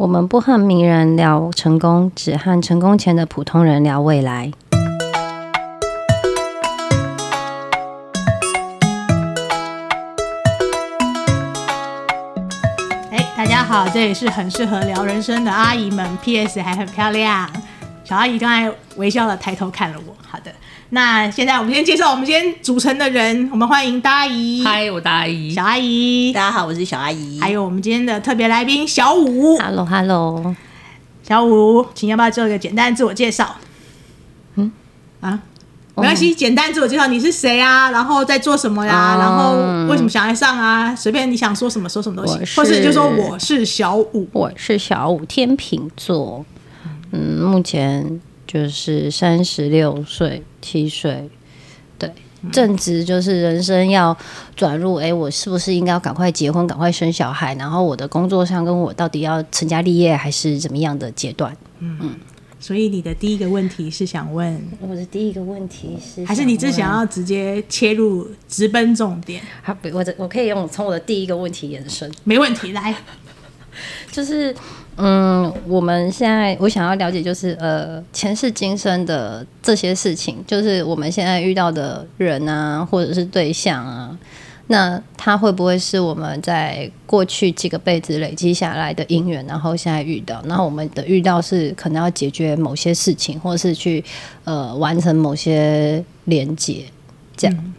我们不和名人聊成功，只和成功前的普通人聊未来。哎，大家好，这里是很适合聊人生的阿姨们。P.S. 还很漂亮，小阿姨刚才微笑的抬头看了我。好的。那现在我们先介绍我们今天组成的人，我们欢迎大阿姨。嗨，我大阿姨。小阿姨，大家好，我是小阿姨。还有我们今天的特别来宾小五。Hello，Hello。小五，请要不要做一个简单的自我介绍？嗯啊，没关系，简单自我介绍，你是谁啊？然后在做什么呀、啊？然后为什么想来上啊？随便你想说什么说什么都行，或是就说我是小五，我是小五，天秤座。嗯，目前。就是三十六岁七岁，对，正值就是人生要转入，哎、欸，我是不是应该要赶快结婚，赶快生小孩？然后我的工作上跟我到底要成家立业还是怎么样的阶段？嗯嗯。所以你的第一个问题是想问，我的第一个问题是，还是你只想要直接切入直奔重点？好，我我可以用从我的第一个问题延伸，没问题，来，就是。嗯，我们现在我想要了解就是呃前世今生的这些事情，就是我们现在遇到的人啊，或者是对象啊，那他会不会是我们在过去几个辈子累积下来的因缘，然后现在遇到，然后我们的遇到是可能要解决某些事情，或是去呃完成某些连接，这样。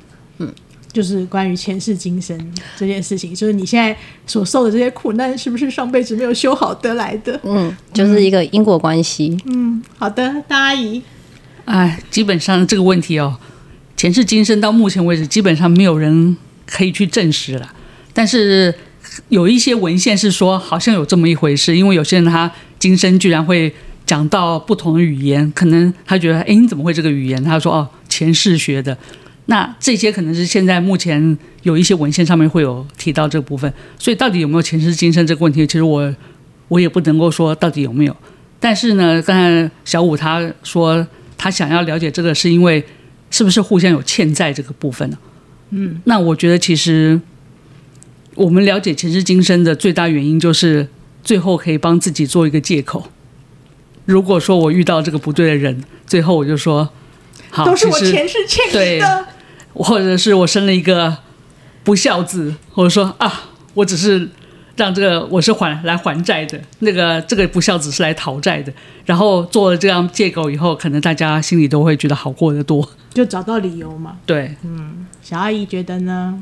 就是关于前世今生这件事情，就是你现在所受的这些苦难，是不是上辈子没有修好得来的？嗯，就是一个因果关系。嗯，好的，大阿姨。哎，基本上这个问题哦，前世今生到目前为止，基本上没有人可以去证实了。但是有一些文献是说，好像有这么一回事，因为有些人他今生居然会讲到不同的语言，可能他觉得，哎，你怎么会这个语言？他说，哦，前世学的。那这些可能是现在目前有一些文献上面会有提到这部分，所以到底有没有前世今生这个问题，其实我我也不能够说到底有没有。但是呢，刚才小五他说他想要了解这个，是因为是不是互相有欠债这个部分呢？嗯，那我觉得其实我们了解前世今生的最大原因就是最后可以帮自己做一个借口。如果说我遇到这个不对的人，最后我就说。好，都是我前世欠你的，或者是我生了一个不孝子，或者说啊，我只是让这个我是还来还债的，那个这个不孝子是来讨债的，然后做了这样借口以后，可能大家心里都会觉得好过得多，就找到理由嘛。对，嗯，小阿姨觉得呢？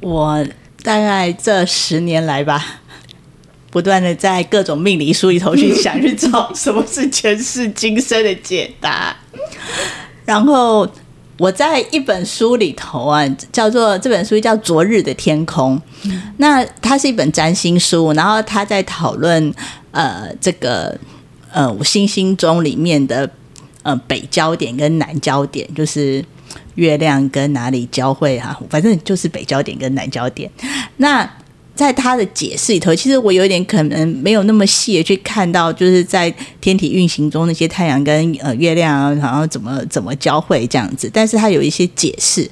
我大概这十年来吧，不断的在各种命理书里头去想去找什么是前世今生的解答。然后我在一本书里头啊，叫做这本书叫《昨日的天空》，那它是一本占星书，然后他在讨论呃这个呃我星星中里面的呃北焦点跟南焦点，就是月亮跟哪里交汇哈、啊，反正就是北焦点跟南焦点，那。在他的解释里头，其实我有点可能没有那么细的去看到，就是在天体运行中那些太阳跟呃月亮啊，然后怎么怎么交汇这样子。但是他有一些解释，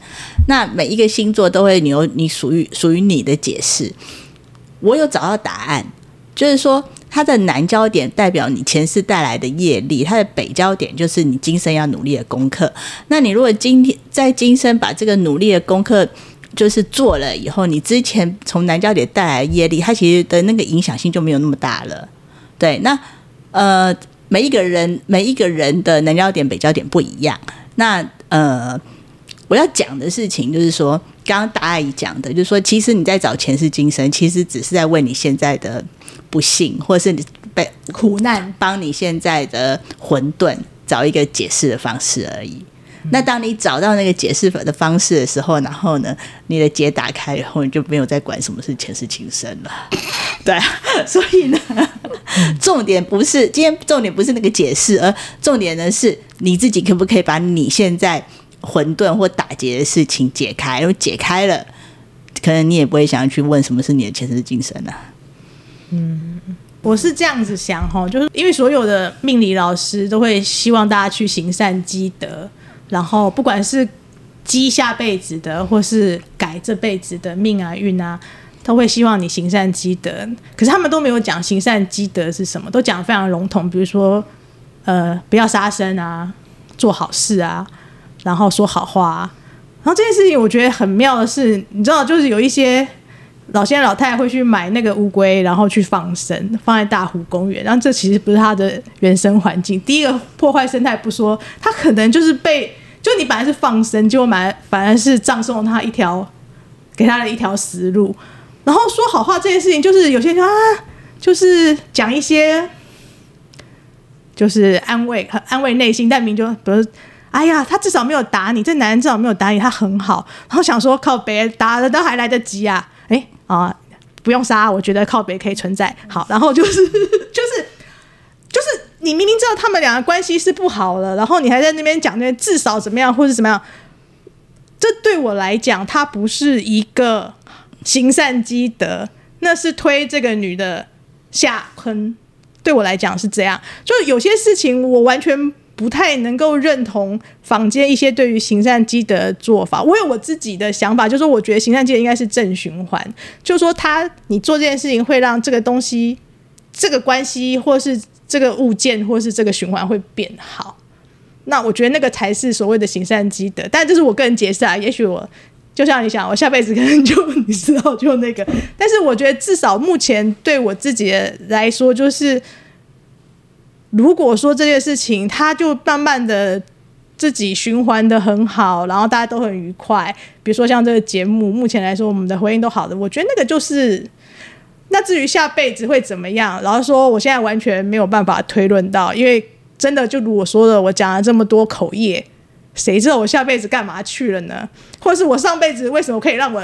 那每一个星座都会有你属于属于你的解释。我有找到答案，就是说它的南焦点代表你前世带来的业力，它的北焦点就是你今生要努力的功课。那你如果今天在今生把这个努力的功课。就是做了以后，你之前从南交点带来业力，它其实的那个影响性就没有那么大了。对，那呃，每一个人每一个人的南交点、北交点不一样。那呃，我要讲的事情就是说，刚刚大阿姨讲的，就是说，其实你在找前世今生，其实只是在为你现在的不幸，或是你被苦难，帮你现在的混沌找一个解释的方式而已。那当你找到那个解释法的方式的时候，然后呢，你的结打开以后，你就没有再管什么是前世今生了。对，所以呢，重点不是今天重点不是那个解释，而重点呢是你自己可不可以把你现在混沌或打结的事情解开？因为解开了，可能你也不会想要去问什么是你的前世今生了。嗯，我是这样子想哈，就是因为所有的命理老师都会希望大家去行善积德。然后，不管是积下辈子的，或是改这辈子的命啊运啊，都会希望你行善积德，可是他们都没有讲行善积德是什么，都讲非常笼统，比如说呃不要杀生啊，做好事啊，然后说好话啊。然后这件事情我觉得很妙的是，你知道，就是有一些老先生老太太会去买那个乌龟，然后去放生，放在大湖公园。然后这其实不是他的原生环境。第一个破坏生态不说，他可能就是被就你本来是放生，结果买反而是葬送了他一条，给他的一条死路。然后说好话这件事情，就是有些人啊，就是讲一些，就是安慰和安慰内心，但明就比如。哎呀，他至少没有打你，这男人至少没有打你，他很好。然后想说靠北打的都还来得及啊，哎啊，不用杀，我觉得靠北可以存在。好，然后就是 就是就是 你明明知道他们两个关系是不好的，然后你还在那边讲那至少怎么样或是怎么样，这对我来讲，他不是一个行善积德，那是推这个女的下坑。对我来讲是这样，就有些事情我完全。不太能够认同坊间一些对于行善积德的做法。我有我自己的想法，就是说我觉得行善积德应该是正循环，就是说他你做这件事情会让这个东西、这个关系，或是这个物件，或是这个循环会变好。那我觉得那个才是所谓的行善积德。但这是我个人解释啊，也许我就像你想，我下辈子可能就你知道就那个。但是我觉得至少目前对我自己的来说，就是。如果说这件事情，他就慢慢的自己循环的很好，然后大家都很愉快。比如说像这个节目，目前来说我们的回应都好的，我觉得那个就是。那至于下辈子会怎么样，然后说我现在完全没有办法推论到，因为真的就如我说的，我讲了这么多口业，谁知道我下辈子干嘛去了呢？或者是我上辈子为什么可以让我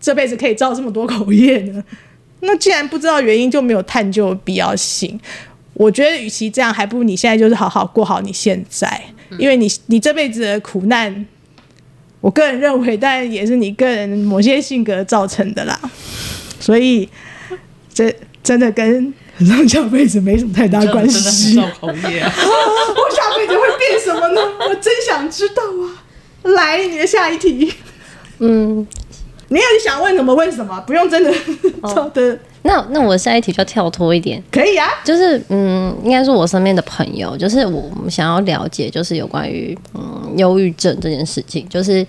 这辈子可以造这么多口业呢？那既然不知道原因，就没有探究必要性。我觉得，与其这样，还不如你现在就是好好过好你现在，因为你你这辈子的苦难，我个人认为，但也是你个人某些性格造成的啦。所以，这真的跟上下辈子没什么太大关系。啊、我下辈子会变什么呢？我真想知道啊！来，你的下一题。嗯，你有想问什么问什么，不用真的 好的。哦那那我下一题就要跳脱一点，可以啊，就是嗯，应该是我身边的朋友，就是我们想要了解，就是有关于嗯忧郁症这件事情，就是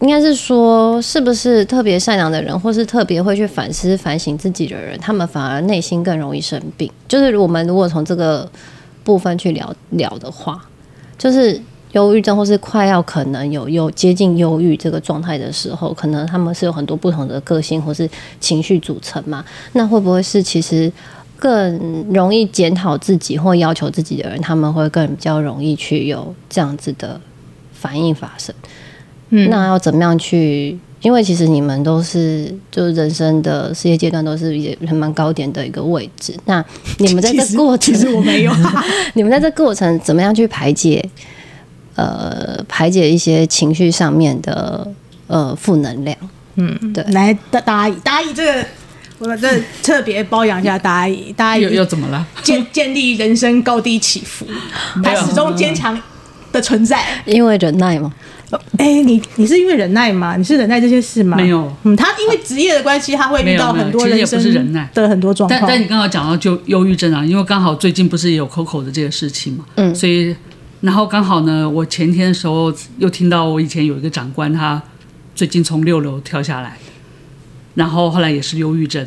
应该是说，是不是特别善良的人，或是特别会去反思反省自己的人，他们反而内心更容易生病。就是我们如果从这个部分去聊聊的话，就是。忧郁症，或是快要可能有有接近忧郁这个状态的时候，可能他们是有很多不同的个性或是情绪组成嘛？那会不会是其实更容易检讨自己或要求自己的人，他们会更比较容易去有这样子的反应发生？嗯，那要怎么样去？因为其实你们都是就是人生的事业阶段都是也很蛮高点的一个位置。那你们在这 过程，其实我没有，你们在这过程怎么样去排解？呃，排解一些情绪上面的呃负能量，嗯，对，来大大姨，大姨这个，我们这特别包养一下大姨，大姨又又怎么了？建建立人生高低起伏，她始终坚强的存在，因为忍耐吗？哎、欸，你你是因为忍耐吗？你是忍耐这些事吗？没有，嗯，他因为职业的关系，他会遇到很多人生的很多状况。但但你刚刚讲到就忧郁症啊，因为刚好最近不是也有 Coco 的这个事情嘛，嗯，所以。然后刚好呢，我前天的时候又听到我以前有一个长官，他最近从六楼跳下来，然后后来也是忧郁症。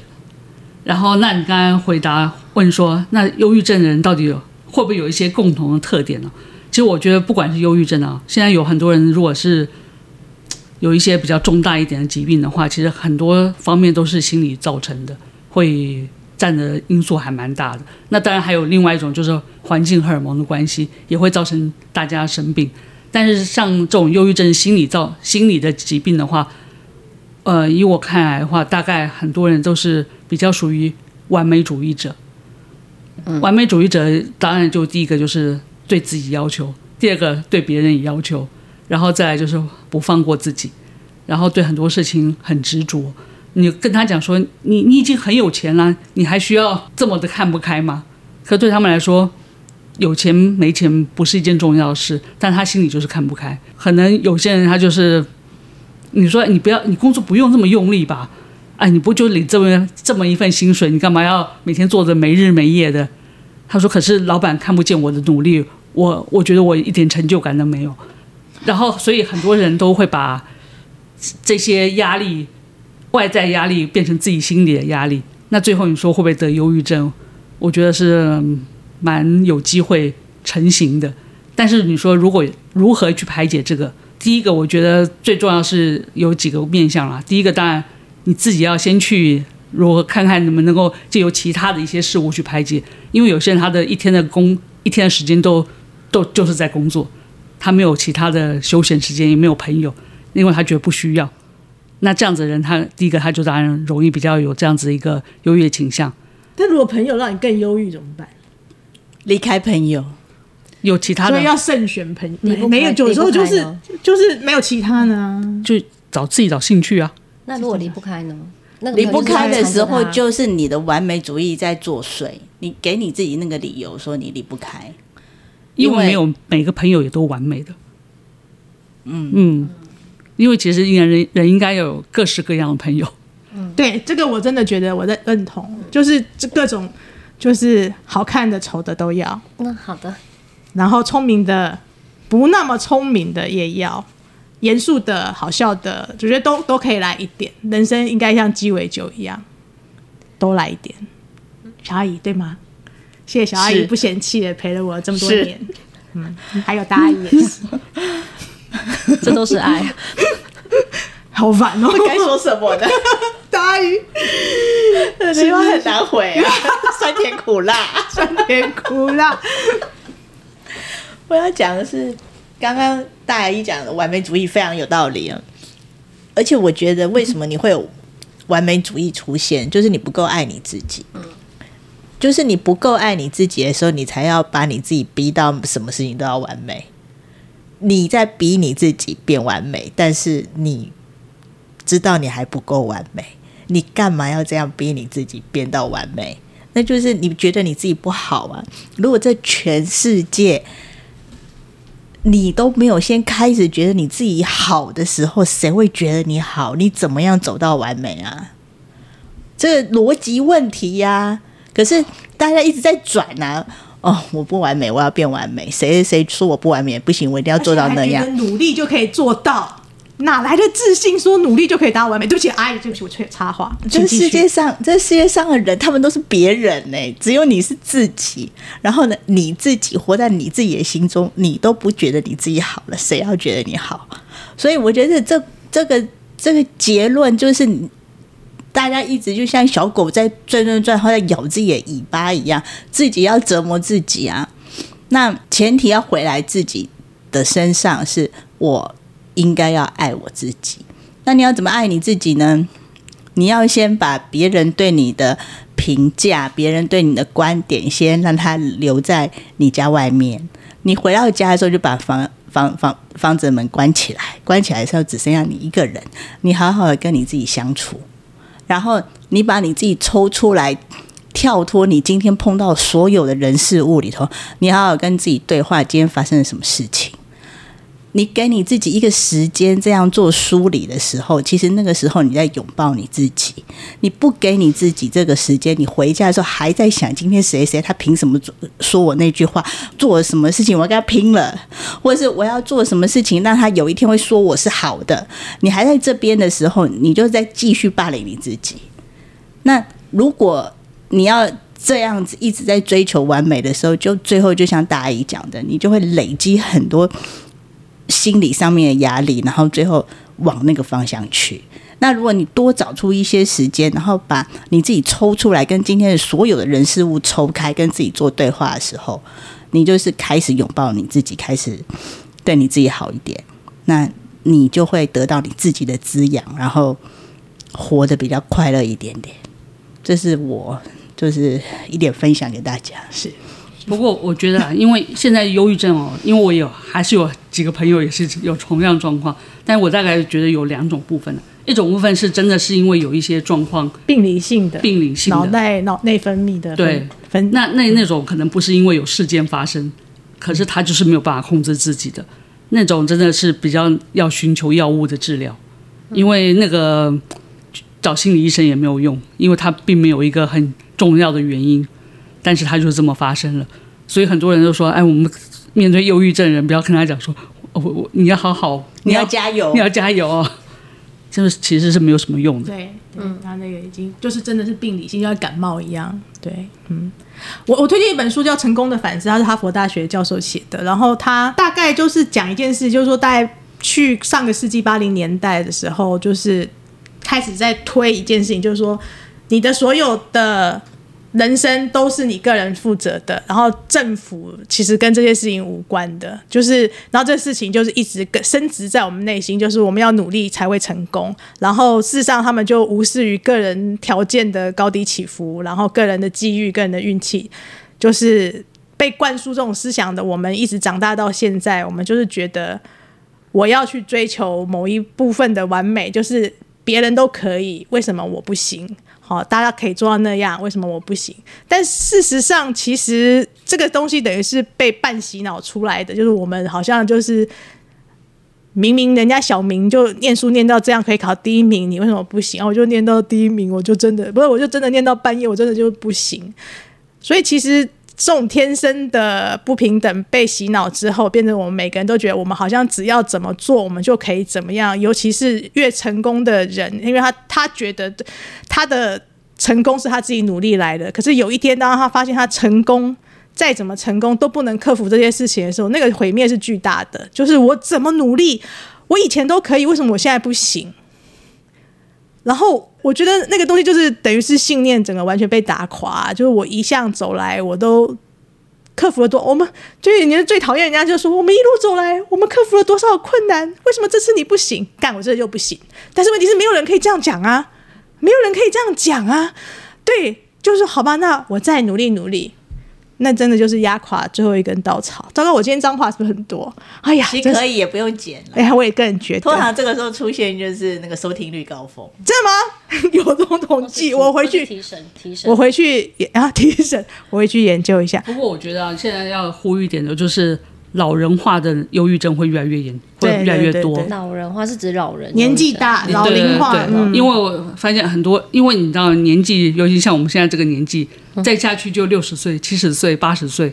然后，那你刚刚回答问说，那忧郁症的人到底有会不会有一些共同的特点呢？其实我觉得，不管是忧郁症啊，现在有很多人如果是有一些比较重大一点的疾病的话，其实很多方面都是心理造成的，会。占的因素还蛮大的，那当然还有另外一种，就是环境荷尔蒙的关系，也会造成大家生病。但是像这种忧郁症心理造心理的疾病的话，呃，以我看来的话，大概很多人都是比较属于完美主义者。完美主义者当然就第一个就是对自己要求，第二个对别人也要求，然后再来就是不放过自己，然后对很多事情很执着。你跟他讲说，你你已经很有钱了，你还需要这么的看不开吗？可对他们来说，有钱没钱不是一件重要的事，但他心里就是看不开。可能有些人他就是，你说你不要，你工作不用这么用力吧？哎，你不就领这么这么一份薪水，你干嘛要每天做着没日没夜的？他说：“可是老板看不见我的努力，我我觉得我一点成就感都没有。”然后，所以很多人都会把这些压力、外在压力变成自己心里的压力。那最后你说会不会得忧郁症？我觉得是蛮有机会成型的。但是你说如果如何去排解这个？第一个，我觉得最重要是有几个面向啦。第一个，当然你自己要先去如何看看能不能够借由其他的一些事物去排解，因为有些人他的一天的工一天的时间都都就是在工作，他没有其他的休闲时间，也没有朋友，因为他觉得不需要。那这样子的人，他第一个他就当然容易比较有这样子一个优越倾向。但如果朋友让你更忧郁怎么办？离开朋友。有其他的，所以要慎选朋友。你没有，有时候就是就是没有其他呢，就找自己找兴趣啊。那如果离不开呢？离不开的时候，就是你的完美主义在作祟。你给你自己那个理由，说你离不开，因为没有每个朋友也都完美的。嗯嗯，因为其实人人人应该有各式各样的朋友。嗯，对，这个我真的觉得我在认同，就是这各种就是好看的、丑的都要。那好的。然后聪明的，不那么聪明的也要，严肃的、好笑的，我觉得都都可以来一点。人生应该像鸡尾酒一样，都来一点。小阿姨对吗？谢谢小阿姨不嫌弃的陪了我这么多年。嗯，还有大阿姨也是，这都是爱。好烦哦，该说什么呢？大阿姨，希望很难回啊，酸甜苦辣，酸甜苦辣。我要讲的是，刚刚大阿姨讲的完美主义非常有道理啊，而且我觉得为什么你会有完美主义出现，就是你不够爱你自己，就是你不够爱你自己的时候，你才要把你自己逼到什么事情都要完美，你在逼你自己变完美，但是你知道你还不够完美，你干嘛要这样逼你自己变到完美？那就是你觉得你自己不好啊？如果这全世界。你都没有先开始觉得你自己好的时候，谁会觉得你好？你怎么样走到完美啊？这逻辑问题呀、可是大家一直在转啊！哦，我不完美，我要变完美。谁谁说我不完美不行？我一定要做到那样，努力就可以做到。哪来的自信说努力就可以达到完美？对不起，阿姨，对不起，我插插话。这世界上，这世界上的人，他们都是别人呢，只有你是自己。然后呢，你自己活在你自己的心中，你都不觉得你自己好了，谁要觉得你好？所以我觉得这这个这个结论就是，大家一直就像小狗在转转转，或在咬自己的尾巴一样，自己要折磨自己啊。那前提要回来自己的身上，是我。应该要爱我自己，那你要怎么爱你自己呢？你要先把别人对你的评价、别人对你的观点，先让他留在你家外面。你回到家的时候，就把房房房房子门关起来，关起来的时候只剩下你一个人，你好好的跟你自己相处，然后你把你自己抽出来，跳脱你今天碰到所有的人事物里头，你好好跟自己对话，今天发生了什么事情。你给你自己一个时间这样做梳理的时候，其实那个时候你在拥抱你自己。你不给你自己这个时间，你回家的时候还在想今天谁谁他凭什么说我那句话，做了什么事情我跟他拼了，或者是我要做什么事情让他有一天会说我是好的。你还在这边的时候，你就在继续霸凌你自己。那如果你要这样子一直在追求完美的时候，就最后就像大姨讲的，你就会累积很多。心理上面的压力，然后最后往那个方向去。那如果你多找出一些时间，然后把你自己抽出来，跟今天的所有的人事物抽开，跟自己做对话的时候，你就是开始拥抱你自己，开始对你自己好一点。那你就会得到你自己的滋养，然后活得比较快乐一点点。这是我就是一点分享给大家。是。不过我觉得啊，因为现在忧郁症哦，因为我有还是有几个朋友也是有同样状况，但我大概觉得有两种部分，一种部分是真的是因为有一些状况，病理性的，病理性的，脑袋脑内分泌的分，对，分。那那那种可能不是因为有事件发生，可是他就是没有办法控制自己的。那种，真的是比较要寻求药物的治疗，因为那个找心理医生也没有用，因为他并没有一个很重要的原因，但是他就这么发生了。所以很多人都说，哎，我们面对忧郁症人，不要跟他讲说，我、哦、我你要好好，你要加油，你要加油哦。这个其实是没有什么用的。对，嗯，他那个已经就是真的是病理性，就像感冒一样。对，嗯，我我推荐一本书叫《成功的反思》，他是哈佛大学教授写的，然后他大概就是讲一件事，就是说大概去上个世纪八零年代的时候，就是开始在推一件事情，就是说你的所有的。人生都是你个人负责的，然后政府其实跟这些事情无关的，就是，然后这事情就是一直深植在我们内心，就是我们要努力才会成功。然后事实上，他们就无视于个人条件的高低起伏，然后个人的机遇、个人的运气，就是被灌输这种思想的。我们一直长大到现在，我们就是觉得我要去追求某一部分的完美，就是别人都可以，为什么我不行？哦，大家可以做到那样，为什么我不行？但事实上，其实这个东西等于是被半洗脑出来的，就是我们好像就是明明人家小明就念书念到这样可以考第一名，你为什么不行？我就念到第一名，我就真的不是，我就真的念到半夜，我真的就不行。所以其实。这种天生的不平等被洗脑之后，变成我们每个人都觉得我们好像只要怎么做，我们就可以怎么样。尤其是越成功的人，因为他他觉得他的成功是他自己努力来的。可是有一天，当他发现他成功再怎么成功都不能克服这些事情的时候，那个毁灭是巨大的。就是我怎么努力，我以前都可以，为什么我现在不行？然后我觉得那个东西就是等于是信念整个完全被打垮，就是我一向走来我都克服了多，我们就是你最讨厌人家就说我们一路走来我们克服了多少困难，为什么这次你不行？干我这就不行。但是问题是没有人可以这样讲啊，没有人可以这样讲啊。对，就是好吧，那我再努力努力。那真的就是压垮最后一根稻草。糟糕，我今天脏话是不是很多？哎呀，其实可以也不用剪了。哎呀，我也个人觉得，通常这个时候出现就是那个收听率高峰。真的吗？有这种统计？我回去提神提神，我回去啊提神，我回去研究一下。不过我觉得啊，现在要呼吁一点的就是。老人化的忧郁症会越来越严，会越来越多。对对对对，老人化是指老人年纪大，老龄化。因为我发现很多，因为你知道年纪，尤其像我们现在这个年纪，再下去就六十岁、七十岁、八十岁，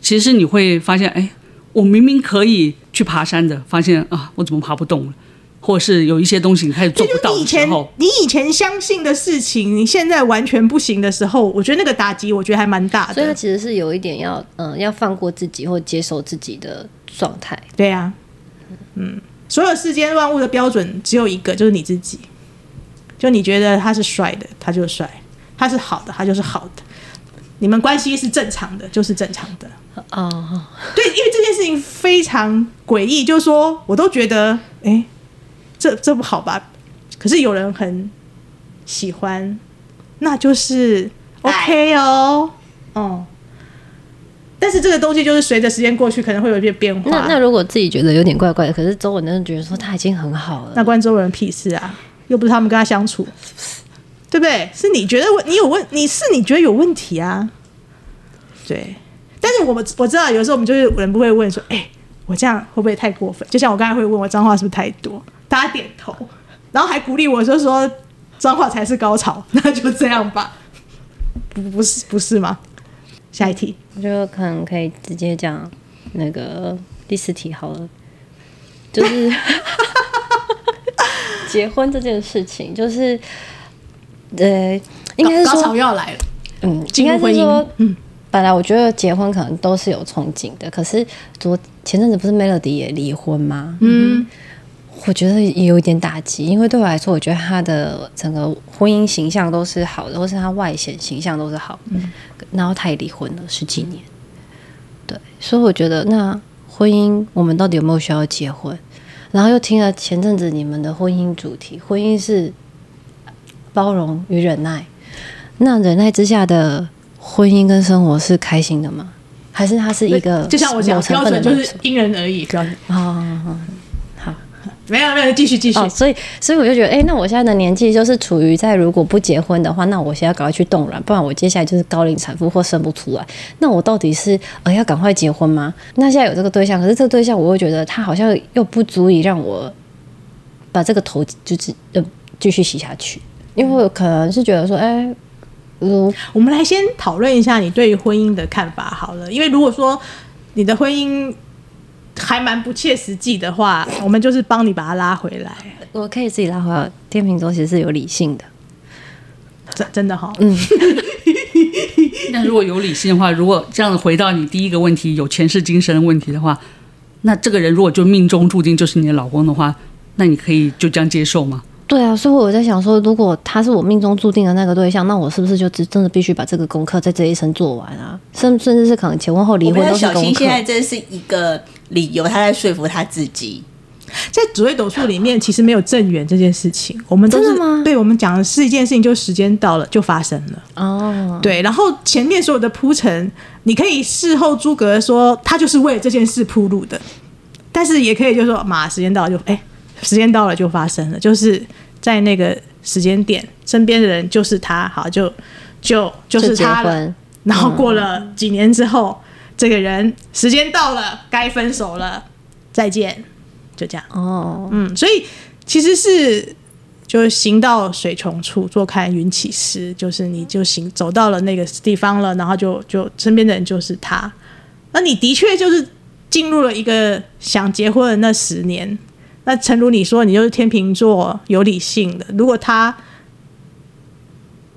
其实你会发现，哎，我明明可以去爬山的，发现啊，我怎么爬不动了？或是有一些东西你开始做不到的时候，你以前相信的事情，你现在完全不行的时候，我觉得那个打击，我觉得还蛮大的。所以它其实是有一点要，嗯，要放过自己或接受自己的状态。对啊，嗯，所有世间万物的标准只有一个，就是你自己。就你觉得他是帅的，他就帅；他是好的，他就是好的。你们关系是正常的，就是正常的。哦，对，因为这件事情非常诡异，就是说，我都觉得，哎。这这不好吧？可是有人很喜欢，那就是 OK 哦，哦。但是这个东西就是随着时间过去，可能会有一些变化。那那如果自己觉得有点怪怪的，可是周围人觉得说他已经很好了，那关周围人屁事啊？又不是他们跟他相处，对不对？是你觉得问你有问，你是你觉得有问题啊？对。但是我们我知道，有时候我们就是人不会问说，哎，我这样会不会太过分？就像我刚才会问我脏话是不是太多？大家点头，然后还鼓励我，就说脏话才是高潮，那就这样吧。不，不是，不是吗？下一题，我觉得可能可以直接讲那个第四题好了，就是 结婚这件事情，就是呃，应该是说高潮要来了，嗯，应该是说，嗯，本来我觉得结婚可能都是有憧憬的，可是昨前阵子不是 Melody 也离婚吗？嗯。我觉得也有一点打击，因为对我来说，我觉得他的整个婚姻形象都是好的，或是他外显形象都是好的。嗯，然后他也离婚了十几年，对，所以我觉得那婚姻我们到底有没有需要结婚？然后又听了前阵子你们的婚姻主题，婚姻是包容与忍耐，那忍耐之下的婚姻跟生活是开心的吗？还是它是一个就像我讲标准就是因人而异，标准啊。没有没有，继续继续。哦，所以所以我就觉得，哎、欸，那我现在的年纪就是处于在如果不结婚的话，那我现在赶快去冻卵，不然我接下来就是高龄产妇或生不出来。那我到底是呃要赶快结婚吗？那现在有这个对象，可是这个对象我又觉得他好像又不足以让我把这个头就是呃继续洗下去。因为我可能是觉得说，哎、欸，嗯，我们来先讨论一下你对于婚姻的看法好了。因为如果说你的婚姻还蛮不切实际的话，我们就是帮你把它拉回来。我可以自己拉回来。天秤座其实是有理性的，真真的哈。嗯。那如果有理性的话，如果这样子回到你第一个问题，有前世今生的问题的话，那这个人如果就命中注定就是你的老公的话，那你可以就这样接受吗？对啊，所以我在想说，如果他是我命中注定的那个对象，那我是不是就真的必须把这个功课在这一生做完啊？甚甚至是可能结婚后离婚都是功课。小新现在这是一个理由，他在说服他自己。在紫微斗数里面，其实没有正缘这件事情。我们都是吗？对，我们讲的是一件事情，就时间到了就发生了。哦，对，然后前面所有的铺陈，你可以事后诸葛说他就是为了这件事铺路的，但是也可以就是说，马时间到了就哎，时间到了就发生了，就是。在那个时间点，身边的人就是他，好，就就就是他了。然后过了几年之后，嗯、这个人时间到了，该分手了，再见，就这样。哦，嗯，所以其实是就行到水穷处，坐看云起时，就是你就行走到了那个地方了，然后就就身边的人就是他，那你的确就是进入了一个想结婚的那十年。那诚如你说，你就是天秤座有理性的。如果他，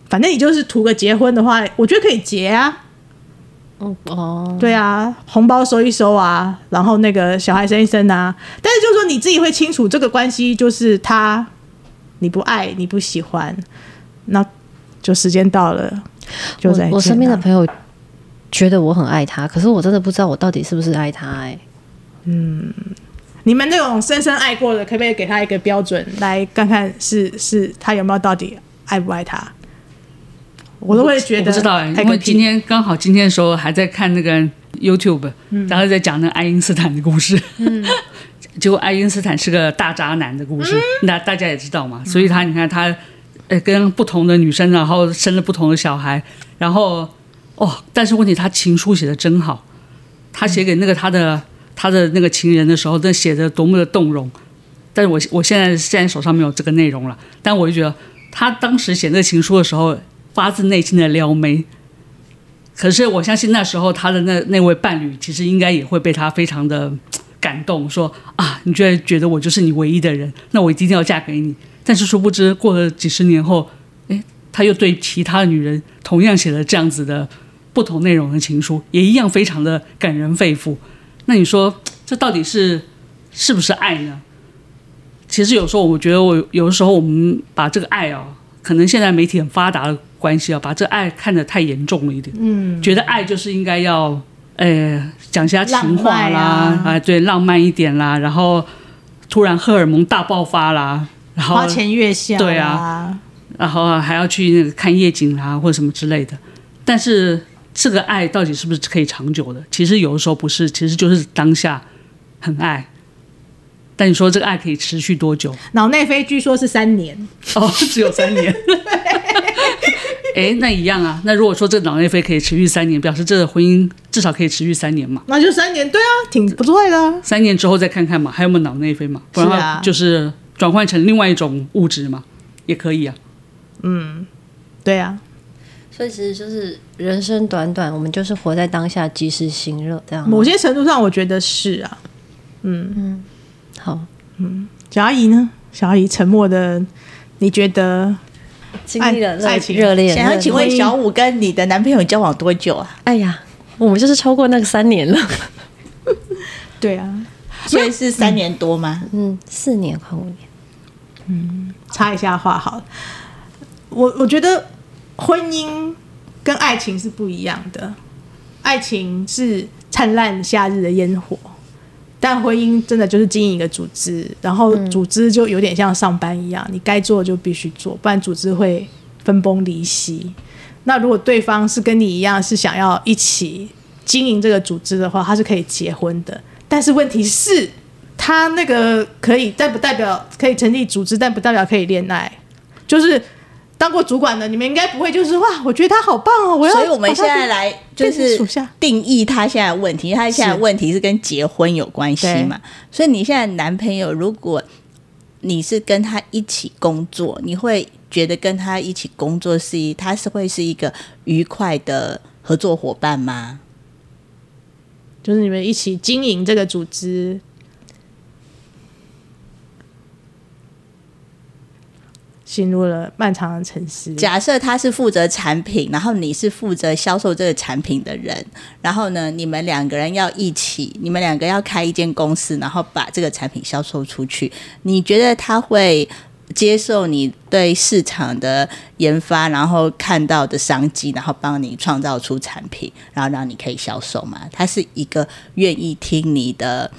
反正你就是图个结婚的话，我觉得可以结啊。哦哦，对啊，红包收一收啊，然后那个小孩生一生啊。但是就是说你自己会清楚这个关系，就是他你不爱你不喜欢，那就时间到了就在。我身边的朋友觉得我很爱他，可是我真的不知道我到底是不是爱他哎、欸。嗯。你们那种深深爱过的，可不可以给他一个标准，来看看是是他有没有到底爱不爱他？我都会觉得不知道哎、欸，因为今天刚好今天的时候还在看那个 YouTube，然后在讲那个爱因斯坦的故事。嗯，结果爱因斯坦是个大渣男的故事，那、嗯、大家也知道嘛。所以他你看他，呃，跟不同的女生，然后生了不同的小孩，然后哦，但是问题他情书写的真好，他写给那个他的。他的那个情人的时候，那写的多么的动容，但是我我现在现在手上没有这个内容了，但我就觉得他当时写那个情书的时候，发自内心的撩妹。可是我相信那时候他的那那位伴侣，其实应该也会被他非常的感动，说啊，你居然觉得我就是你唯一的人，那我一定要嫁给你。但是殊不知，过了几十年后，诶，他又对其他女人同样写了这样子的不同内容的情书，也一样非常的感人肺腑。那你说这到底是是不是爱呢？其实有时候我觉得，我有的时候我们把这个爱啊，可能现在媒体很发达的关系啊，把这个爱看得太严重了一点。嗯，觉得爱就是应该要呃讲些情话啦，啊，啊，对，浪漫一点啦，然后突然荷尔蒙大爆发啦，然后花前月下，对啊，然后还要去那个看夜景啦，或者什么之类的，但是。这个爱到底是不是可以长久的？其实有的时候不是，其实就是当下很爱。但你说这个爱可以持续多久？脑内啡据说是三年哦，只有三年。哎，那一样啊。那如果说这个脑内啡可以持续三年，表示这个婚姻至少可以持续三年嘛？那就三年，对啊，挺不错的。三年之后再看看嘛，还有没有脑内啡嘛？不然就是转换成另外一种物质嘛，也可以啊。嗯，对啊。所以其实就是人生短短，我们就是活在当下，及时行乐这样。某些程度上，我觉得是啊。嗯嗯，好，嗯，小阿姨呢？小阿姨沉默的，你觉得经历了爱情热恋？想要请问小五跟你的男朋友交往多久啊？哎呀，我们就是超过那个三年了。对啊，所以是三年多吗？嗯，嗯，四年快五年。嗯，插一下话好了，我我觉得。婚姻跟爱情是不一样的，爱情是灿烂夏日的烟火，但婚姻真的就是经营一个组织，然后组织就有点像上班一样，你该做就必须做，不然组织会分崩离析。那如果对方是跟你一样是想要一起经营这个组织的话，他是可以结婚的。但是问题是，他那个可以，但不代表可以成立组织，但不代表可以恋爱，就是。当过主管的，你们应该不会就是哇，我觉得他好棒哦！我要，所以我们现在来就是定义他现在问题，他现在问题是跟结婚有关系嘛？所以你现在男朋友，如果你是跟他一起工作，你会觉得跟他一起工作是一，他是会是一个愉快的合作伙伴吗？就是你们一起经营这个组织。进入了漫长的沉思。假设他是负责产品，然后你是负责销售这个产品的人，然后呢，你们两个人要一起，你们两个要开一间公司，然后把这个产品销售出去。你觉得他会接受你对市场的研发，然后看到的商机，然后帮你创造出产品，然后让你可以销售吗？他是一个愿意听你的。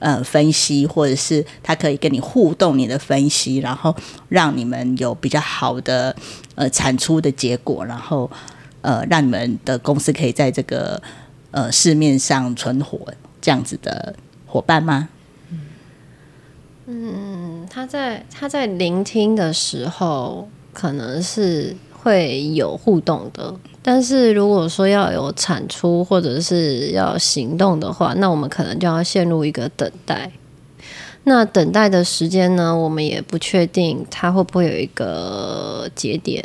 呃，分析或者是他可以跟你互动，你的分析，然后让你们有比较好的呃产出的结果，然后呃让你们的公司可以在这个呃市面上存活，这样子的伙伴吗？嗯，他在他在聆听的时候，可能是会有互动的。但是如果说要有产出或者是要行动的话，那我们可能就要陷入一个等待。那等待的时间呢，我们也不确定它会不会有一个节点。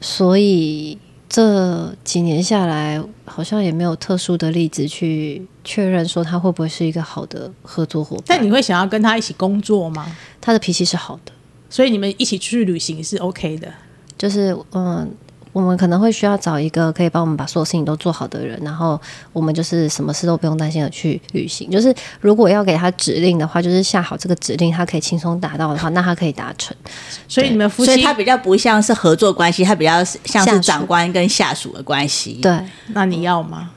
所以这几年下来，好像也没有特殊的例子去确认说他会不会是一个好的合作伙伴。但你会想要跟他一起工作吗？他的脾气是好的，所以你们一起出去旅行是 OK 的。就是嗯。我们可能会需要找一个可以帮我们把所有事情都做好的人，然后我们就是什么事都不用担心的去旅行。就是如果要给他指令的话，就是下好这个指令，他可以轻松达到的话，那他可以达成。所以你们夫妻，所以他比较不像是合作关系，他比较像是长官跟下属的关系。对，那你要吗？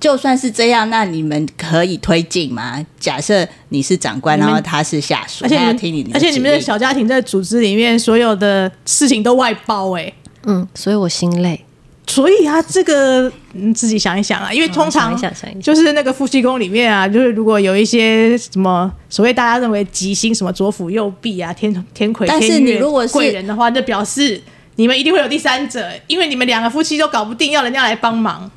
就算是这样，那你们可以推进吗？假设你是长官，然后他是下属，而且要听你，而且你们的小家庭在组织里面，所有的事情都外包、欸，哎。嗯，所以我心累。所以啊，这个你自己想一想啊，因为通常就是那个夫妻宫里面啊，就是如果有一些什么所谓大家认为吉星，什么左辅右弼啊，天天魁天是贵人的话，那表示你们一定会有第三者，因为你们两个夫妻都搞不定，要人家来帮忙。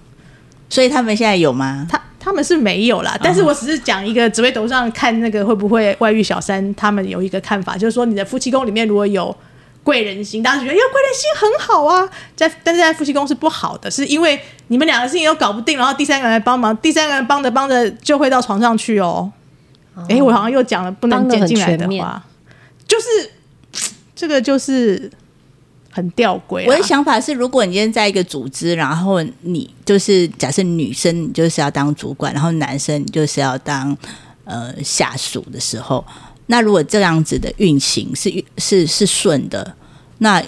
所以他们现在有吗？他他们是没有啦，但是我只是讲一个紫微斗上看那个会不会外遇小三，他们有一个看法，就是说你的夫妻宫里面如果有。贵人心，大家觉得，哟，贵人心很好啊，在但是在夫妻宫是不好的，是因为你们两个事情都搞不定，然后第三个人来帮忙，第三个人帮着帮着就会到床上去哦。哎、哦，我好像又讲了不能剪进来的话，就是这个就是很吊诡、啊。我的想法是，如果你今天在一个组织，然后你就是假设女生你就是要当主管，然后男生你就是要当呃下属的时候。那如果这样子的运行是是是顺的，那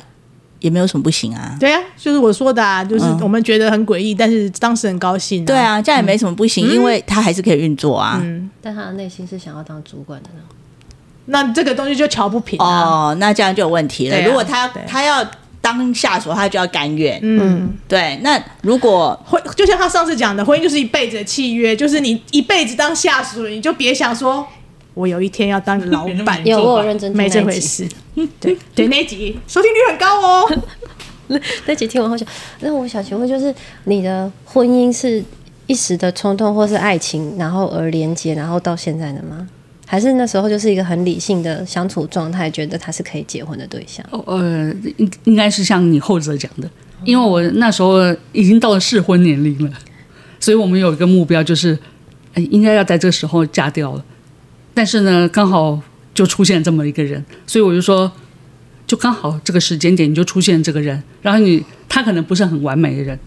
也没有什么不行啊。对啊，就是我说的啊，就是我们觉得很诡异，嗯、但是当时很高兴、啊。对啊，这样也没什么不行，嗯、因为他还是可以运作啊。嗯，但他的内心是想要当主管的呢。那这个东西就瞧不平啊。哦，那这样就有问题了。啊、如果他他要当下属，他就要甘愿。嗯，对。那如果婚，就像他上次讲的，婚姻就是一辈子的契约，就是你一辈子当下属，你就别想说。我有一天要当老 板，有我有认真没这回事。对对，那集收听率很高哦。那那集听完后想，那我想请问，就是你的婚姻是一时的冲动或是爱情，然后而连接，然后到现在的吗？还是那时候就是一个很理性的相处状态，觉得他是可以结婚的对象？哦，呃，应应该是像你后者讲的，因为我那时候已经到了适婚年龄了，所以我们有一个目标，就是应该要在这个时候嫁掉了。但是呢，刚好就出现这么一个人，所以我就说，就刚好这个时间点你就出现这个人，然后你他可能不是很完美的人，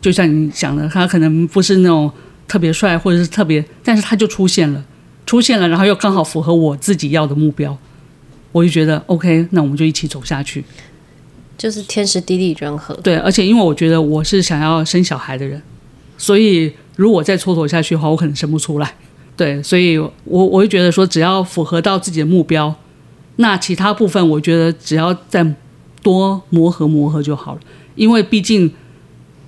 就像你想的，他可能不是那种特别帅或者是特别，但是他就出现了，出现了，然后又刚好符合我自己要的目标，我就觉得 OK，那我们就一起走下去，就是天时地利人和。对，而且因为我觉得我是想要生小孩的人，所以如果再蹉跎下去的话，我可能生不出来。对，所以我我会觉得说，只要符合到自己的目标，那其他部分我觉得只要再多磨合磨合就好了。因为毕竟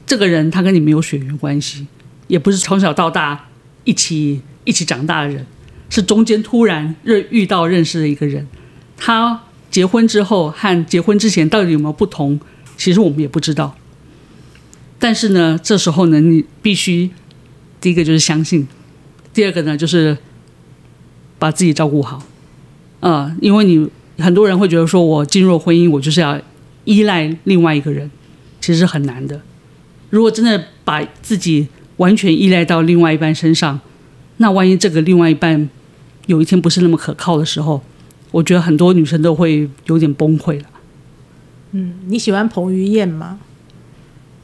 这个人他跟你没有血缘关系，也不是从小到大一起一起长大的人，是中间突然认遇到认识的一个人。他结婚之后和结婚之前到底有没有不同，其实我们也不知道。但是呢，这时候呢，你必须第一个就是相信。第二个呢，就是把自己照顾好，啊、呃，因为你很多人会觉得说，我进入婚姻，我就是要依赖另外一个人，其实是很难的。如果真的把自己完全依赖到另外一半身上，那万一这个另外一半有一天不是那么可靠的时候，我觉得很多女生都会有点崩溃了。嗯，你喜欢彭于晏吗？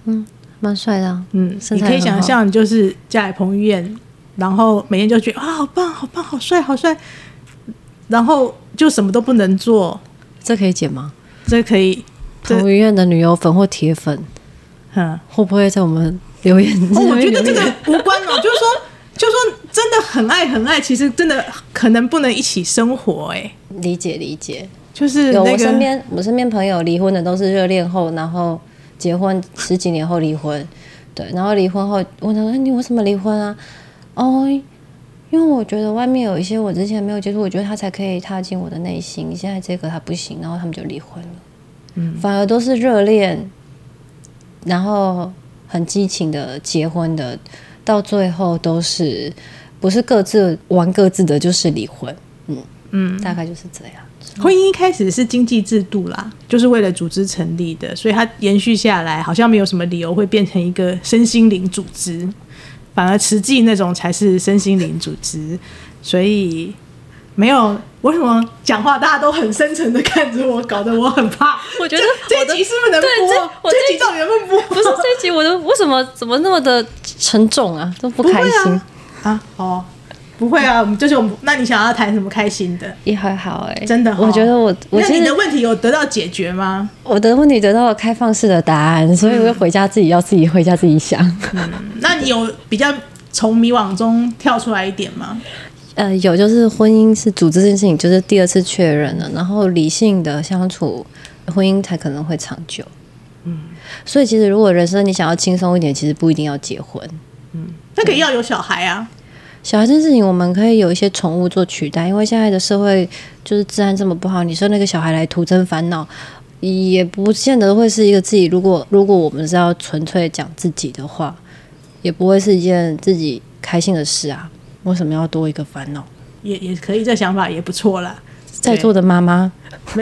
嗯，蛮帅的啊。嗯，你可以想象，就是嫁给彭于晏，然后每天就觉得啊，好棒，好棒，好帅，好帅，然后就什么都不能做，这可以剪吗？这可以。这彭于晏的女友粉或铁粉，嗯，会不会在我们留言？哦，我觉得这个无关哦，就是说，就是说，真的很爱很爱，其实真的可能不能一起生活，哎，理解理解。就是有那个我身边，我身边朋友离婚的都是热恋后，然后结婚十几年后离婚，对，然后离婚后问他说：“你为什么离婚啊？”哦，因为我觉得外面有一些我之前没有接触，我觉得他才可以踏进我的内心。现在这个他不行，然后他们就离婚了。嗯，反而都是热恋，然后很激情的结婚的，到最后都是不是各自玩各自的，就是离婚。嗯嗯，大概就是这样。婚姻一开始是经济制度啦，就是为了组织成立的，所以它延续下来，好像没有什么理由会变成一个身心灵组织，反而实际那种才是身心灵组织，所以没有。为什么讲话大家都很深沉的看着我，搞得我很怕？我觉得这一集是不是能播？对这我这这集到底能不能播？不是这一集，我都为什么怎么那么的沉重啊？都不开心啊，啊？哦，不会啊，就是我们。那你想要谈什么开心的？也还好哎、欸，真的、哦。我觉得我，我那你的问题有得到解决吗？我的问题得到了开放式的答案，所以我回家自己要自己回家自己想。嗯，那你有比较从迷惘中跳出来一点吗？呃，有，就是婚姻是组织这件事情，就是第二次确认了，然后理性的相处，婚姻才可能会长久。嗯，所以其实如果人生你想要轻松一点，其实不一定要结婚。嗯，那可以要有小孩啊。小孩这件事情，我们可以有一些宠物做取代，因为现在的社会就是治安这么不好，你生那个小孩来徒增烦恼，也不见得会是一个自己。如果如果我们是要纯粹讲自己的话，也不会是一件自己开心的事啊。为什么要多一个烦恼？也也可以，这想法也不错啦。在座的妈妈，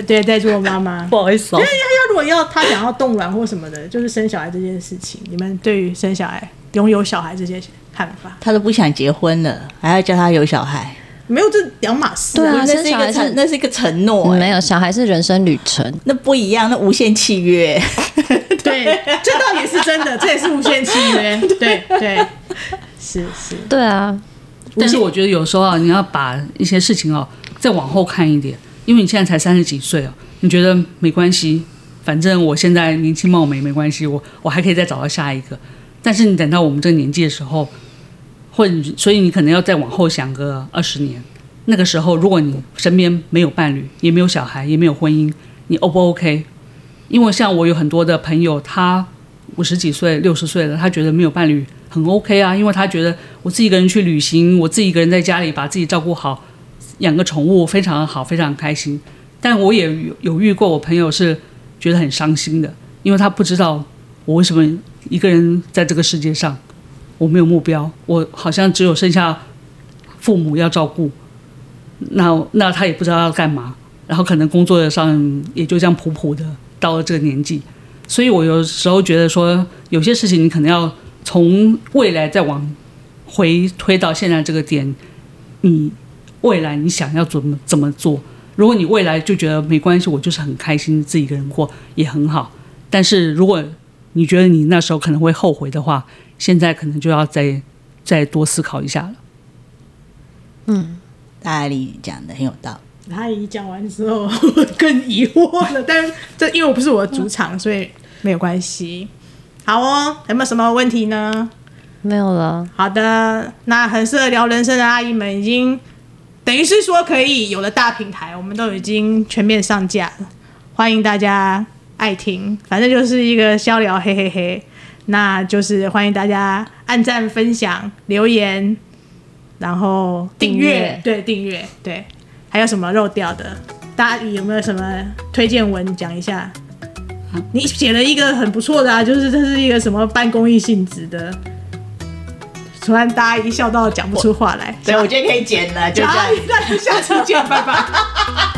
对，在座的妈妈，不好意思哦。因为要如果要他想要冻卵或什么的，就是生小孩这件事情，你们对于生小孩、拥有小孩这些看法？他都不想结婚了，还要叫他有小孩？没有，这两码事。对啊，那是一个承，那是一个承诺、欸。没有，小孩是人生旅程，那不一样，那无限契约。对，这倒也是真的，这也是无限契约。对对，是是，对啊。但是我觉得有时候啊，你要把一些事情哦再往后看一点，因为你现在才三十几岁哦，你觉得没关系，反正我现在年轻貌美没关系，我我还可以再找到下一个。但是你等到我们这个年纪的时候，或者所以你可能要再往后想个二十年，那个时候如果你身边没有伴侣，也没有小孩，也没有婚姻，你 O 不 OK？因为像我有很多的朋友，他五十几岁、六十岁了，他觉得没有伴侣。很 OK 啊，因为他觉得我自己一个人去旅行，我自己一个人在家里把自己照顾好，养个宠物非常好，非常开心。但我也有遇过我朋友是觉得很伤心的，因为他不知道我为什么一个人在这个世界上，我没有目标，我好像只有剩下父母要照顾，那那他也不知道要干嘛，然后可能工作上也就这样普普的到了这个年纪，所以我有时候觉得说有些事情你可能要。从未来再往回推到现在这个点，你未来你想要怎么怎么做？如果你未来就觉得没关系，我就是很开心自己一个人过也很好。但是如果你觉得你那时候可能会后悔的话，现在可能就要再再多思考一下了。嗯，大阿姨讲的很有道理。大阿姨讲完之后更疑惑了，但是这因为我不是我的主场，所以没有关系。好哦，有没有什么问题呢？没有了。好的，那很适合聊人生的阿姨们已经等于是说可以有了大平台，我们都已经全面上架了，欢迎大家爱听，反正就是一个消聊，嘿嘿嘿。那就是欢迎大家按赞、分享、留言，然后订阅，对，订阅，对。还有什么漏掉的？大家有没有什么推荐文讲一下？你写了一个很不错的啊，就是这是一个什么半公益性质的，突然大家一笑到讲不出话来，所以我觉得可以剪了，就这样，那就下次见，拜拜。